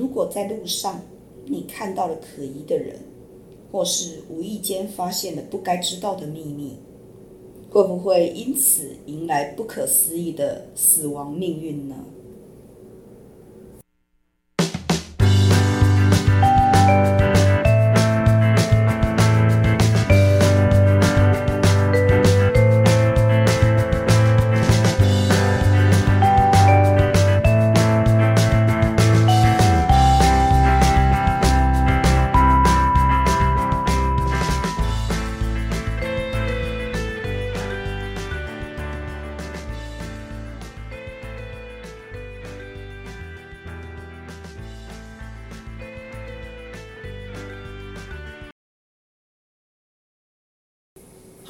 如果在路上你看到了可疑的人，或是无意间发现了不该知道的秘密，会不会因此迎来不可思议的死亡命运呢？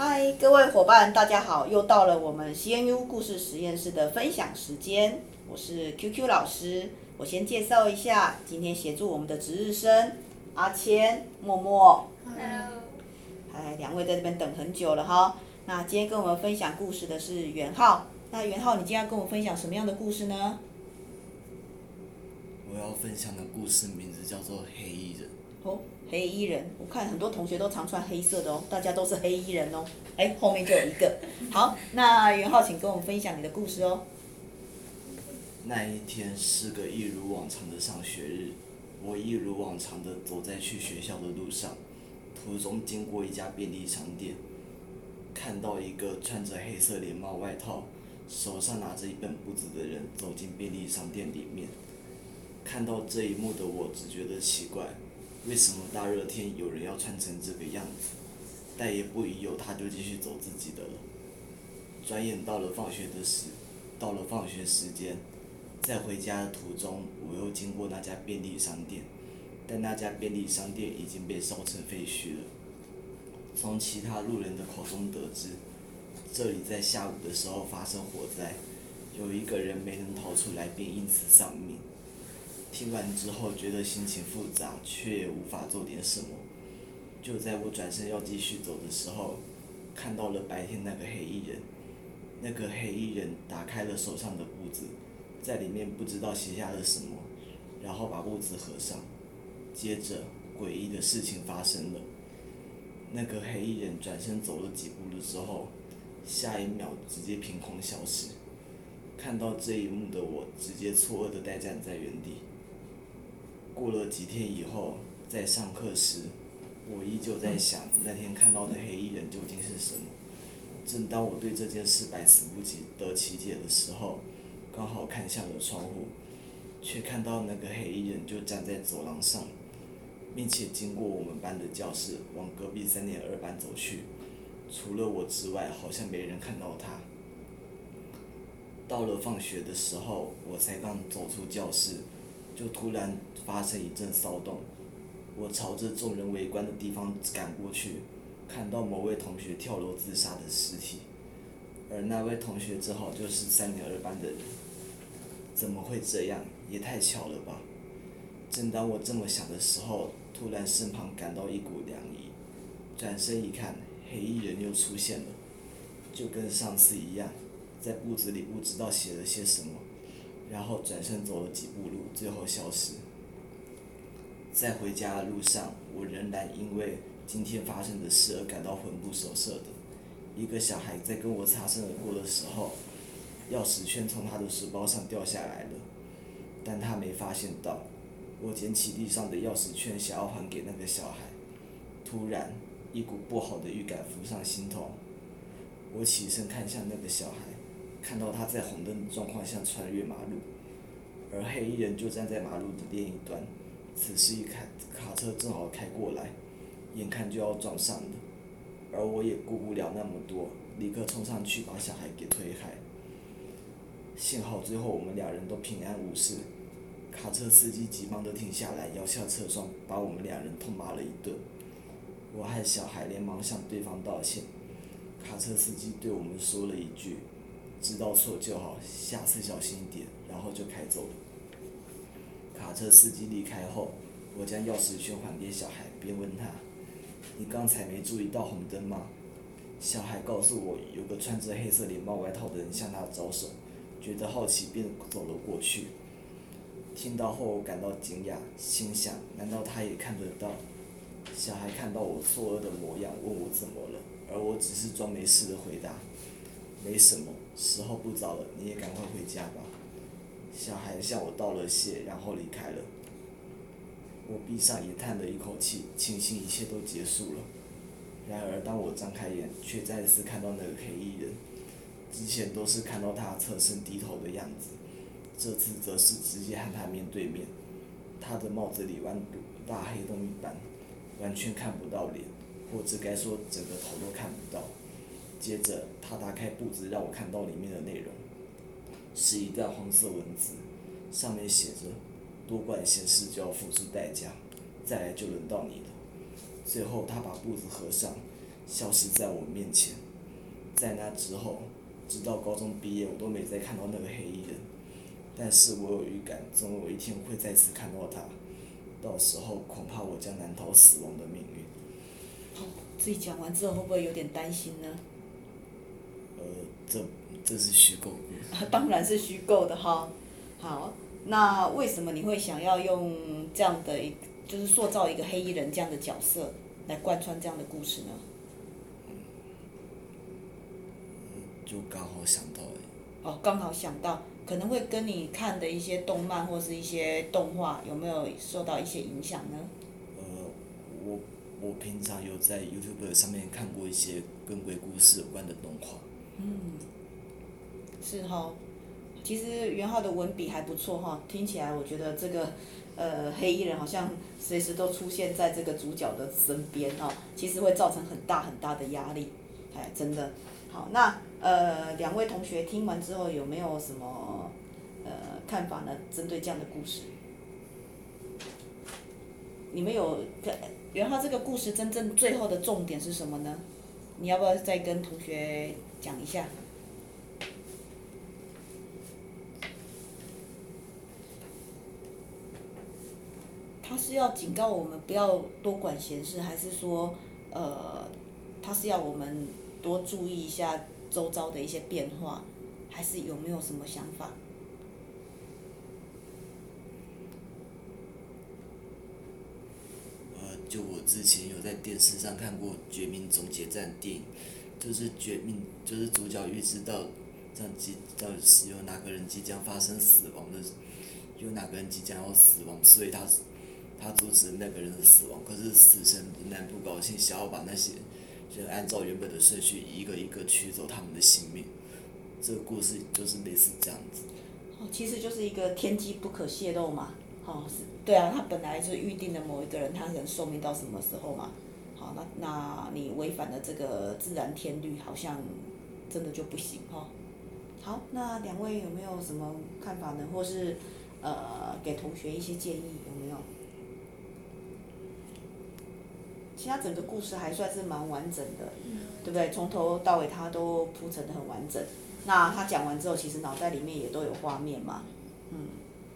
嗨，各位伙伴，大家好！又到了我们 CNU 故事实验室的分享时间。我是 QQ 老师，我先介绍一下，今天协助我们的值日生阿谦、默默。Hello。哎，两位在这边等很久了哈。那今天跟我们分享故事的是元浩。那元浩，你今天要跟我们分享什么样的故事呢？我要分享的故事名字叫做《黑衣人》。哦，黑衣人，我看很多同学都常穿黑色的哦，大家都是黑衣人哦。哎，后面就有一个。好，那元浩，请跟我们分享你的故事哦。那一天是个一如往常的上学日，我一如往常的走在去学校的路上，途中经过一家便利商店，看到一个穿着黑色连帽外套、手上拿着一本簿子的人走进便利商店里面。看到这一幕的我，只觉得奇怪。为什么大热天有人要穿成这个样子？但也不疑有他，就继续走自己的了。转眼到了放学的时，到了放学时间，在回家的途中，我又经过那家便利商店，但那家便利商店已经被烧成废墟了。从其他路人的口中得知，这里在下午的时候发生火灾，有一个人没能逃出来，并因此丧命。听完之后，觉得心情复杂，却无法做点什么。就在我转身要继续走的时候，看到了白天那个黑衣人。那个黑衣人打开了手上的簿子，在里面不知道写下了什么，然后把簿子合上。接着，诡异的事情发生了。那个黑衣人转身走了几步路之后，下一秒直接凭空消失。看到这一幕的我，直接错愕的呆站在原地。过了几天以后，在上课时，我依旧在想那天看到的黑衣人究竟是什么。正当我对这件事百思不得其解的时候，刚好看向了窗户，却看到那个黑衣人就站在走廊上，并且经过我们班的教室往隔壁三年二班走去。除了我之外，好像没人看到他。到了放学的时候，我才刚走出教室。就突然发生一阵骚动，我朝着众人围观的地方赶过去，看到某位同学跳楼自杀的尸体，而那位同学正好就是三年二班的人。怎么会这样？也太巧了吧！正当我这么想的时候，突然身旁感到一股凉意，转身一看，黑衣人又出现了，就跟上次一样，在簿子里不知道写了些什么。然后转身走了几步路，最后消失。在回家的路上，我仍然因为今天发生的事而感到魂不守舍的。一个小孩在跟我擦身而过的时候，钥匙圈从他的书包上掉下来了，但他没发现到。我捡起地上的钥匙圈，想要还给那个小孩，突然一股不好的预感浮上心头。我起身看向那个小孩。看到他在红灯的状况下穿越马路，而黑衣人就站在马路的另一端。此时一看，卡车正好开过来，眼看就要撞上了，而我也顾不了那么多，立刻冲上去把小孩给推开。幸好最后我们两人都平安无事。卡车司机急忙的停下来，摇下车窗，把我们两人痛骂了一顿。我和小孩连忙向对方道歉。卡车司机对我们说了一句。知道错就好，下次小心一点，然后就开走了。卡车司机离开后，我将钥匙圈还给小孩，便问他：“你刚才没注意到红灯吗？”小孩告诉我，有个穿着黑色连帽外套的人向他招手，觉得好奇，便走了过去。听到后我感到惊讶，心想：难道他也看得到？小孩看到我错愕的模样，问我怎么了，而我只是装没事的回答：没什么，时候不早了，你也赶快回家吧。小孩向我道了谢，然后离开了。我闭上眼，叹了一口气，庆幸一切都结束了。然而，当我张开眼，却再次看到那个黑衣人。之前都是看到他侧身低头的样子，这次则是直接和他面对面。他的帽子里弯嘟大黑洞一般，完全看不到脸，或者该说整个头都看不到。接着，他打开簿子，让我看到里面的内容。是一段黄色文字，上面写着：“多管闲事就要付出代价，再来就轮到你了。”最后，他把簿子合上，消失在我面前。在那之后，直到高中毕业，我都没再看到那个黑衣人。但是我有预感，总有一天我会再次看到他。到时候，恐怕我将难逃死亡的命运。哦，自己讲完之后，会不会有点担心呢？呃，这这是虚构。当然是虚构的哈。好，那为什么你会想要用这样的一，就是塑造一个黑衣人这样的角色，来贯穿这样的故事呢？就刚好想到而已。哦，刚好想到，可能会跟你看的一些动漫或是一些动画，有没有受到一些影响呢？呃，我我平常有在 YouTube 上面看过一些跟鬼故事有关的动画。嗯。是哈，其实元浩的文笔还不错哈，听起来我觉得这个呃黑衣人好像随时都出现在这个主角的身边哈，其实会造成很大很大的压力，哎，真的。好，那呃两位同学听完之后有没有什么呃看法呢？针对这样的故事，你们有元浩这个故事真正最后的重点是什么呢？你要不要再跟同学讲一下？他是要警告我们不要多管闲事，还是说，呃，他是要我们多注意一下周遭的一些变化，还是有没有什么想法？呃，就我之前有在电视上看过《绝命终结战》电影，就是绝命，就是主角预知到，这样即到底有哪个人即将发生死亡的，有哪个人即将要死亡，所以他。他阻止那个人的死亡，可是死神仍然不高兴，想要把那些人按照原本的顺序一个一个取走他们的性命。这个故事就是类似这样子。哦，其实就是一个天机不可泄露嘛。哦，是，对啊，他本来是预定的某一个人，他可能寿命到什么时候嘛？好，那那你违反了这个自然天律，好像真的就不行哈。好，那两位有没有什么看法呢？或是呃，给同学一些建议有没有？其实他整个故事还算是蛮完整的，对不对？从头到尾他都铺陈的很完整。那他讲完之后，其实脑袋里面也都有画面嘛。嗯，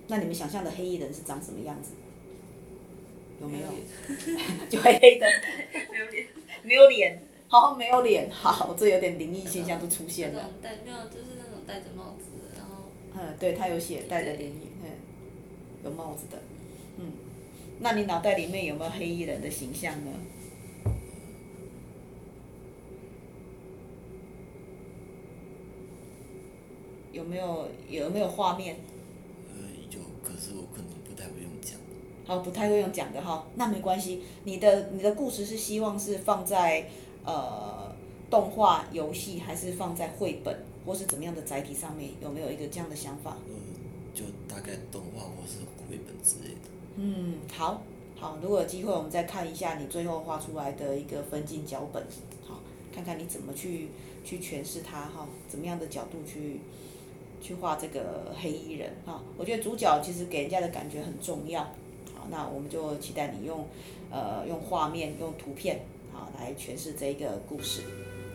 那你们想象的黑衣人是长什么样子？有没有？就黑黑的。没有脸。没有脸。好，没有脸。好，这有点灵异现象都出现了。戴没有，就是那种戴着帽子，然后。嗯，对他有写戴着脸衣，嗯，有帽子的。嗯，那你脑袋里面有没有黑衣人的形象呢？有没有有没有画面？是我可能不太会用讲。好，不太会用讲的哈，那没关系。你的你的故事是希望是放在呃动画、游戏，还是放在绘本，或是怎么样的载体上面？有没有一个这样的想法？嗯，就大概动画或是绘本之类的。嗯，好，好，如果有机会，我们再看一下你最后画出来的一个分镜脚本，好，看看你怎么去去诠释它哈，怎么样的角度去。去画这个黑衣人哈，我觉得主角其实给人家的感觉很重要。好，那我们就期待你用，呃，用画面、用图片，好，来诠释这一个故事。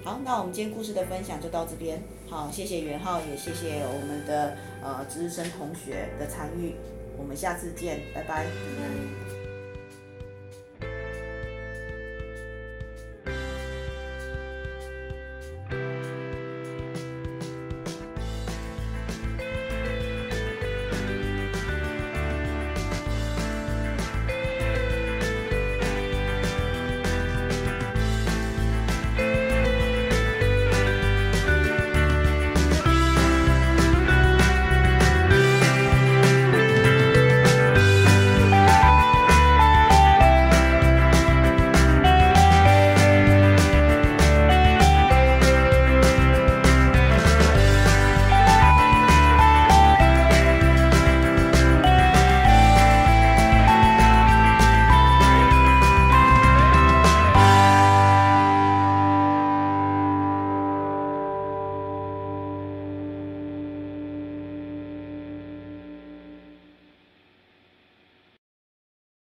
好，那我们今天故事的分享就到这边。好，谢谢元浩，也谢谢我们的呃值日生同学的参与。我们下次见，拜拜。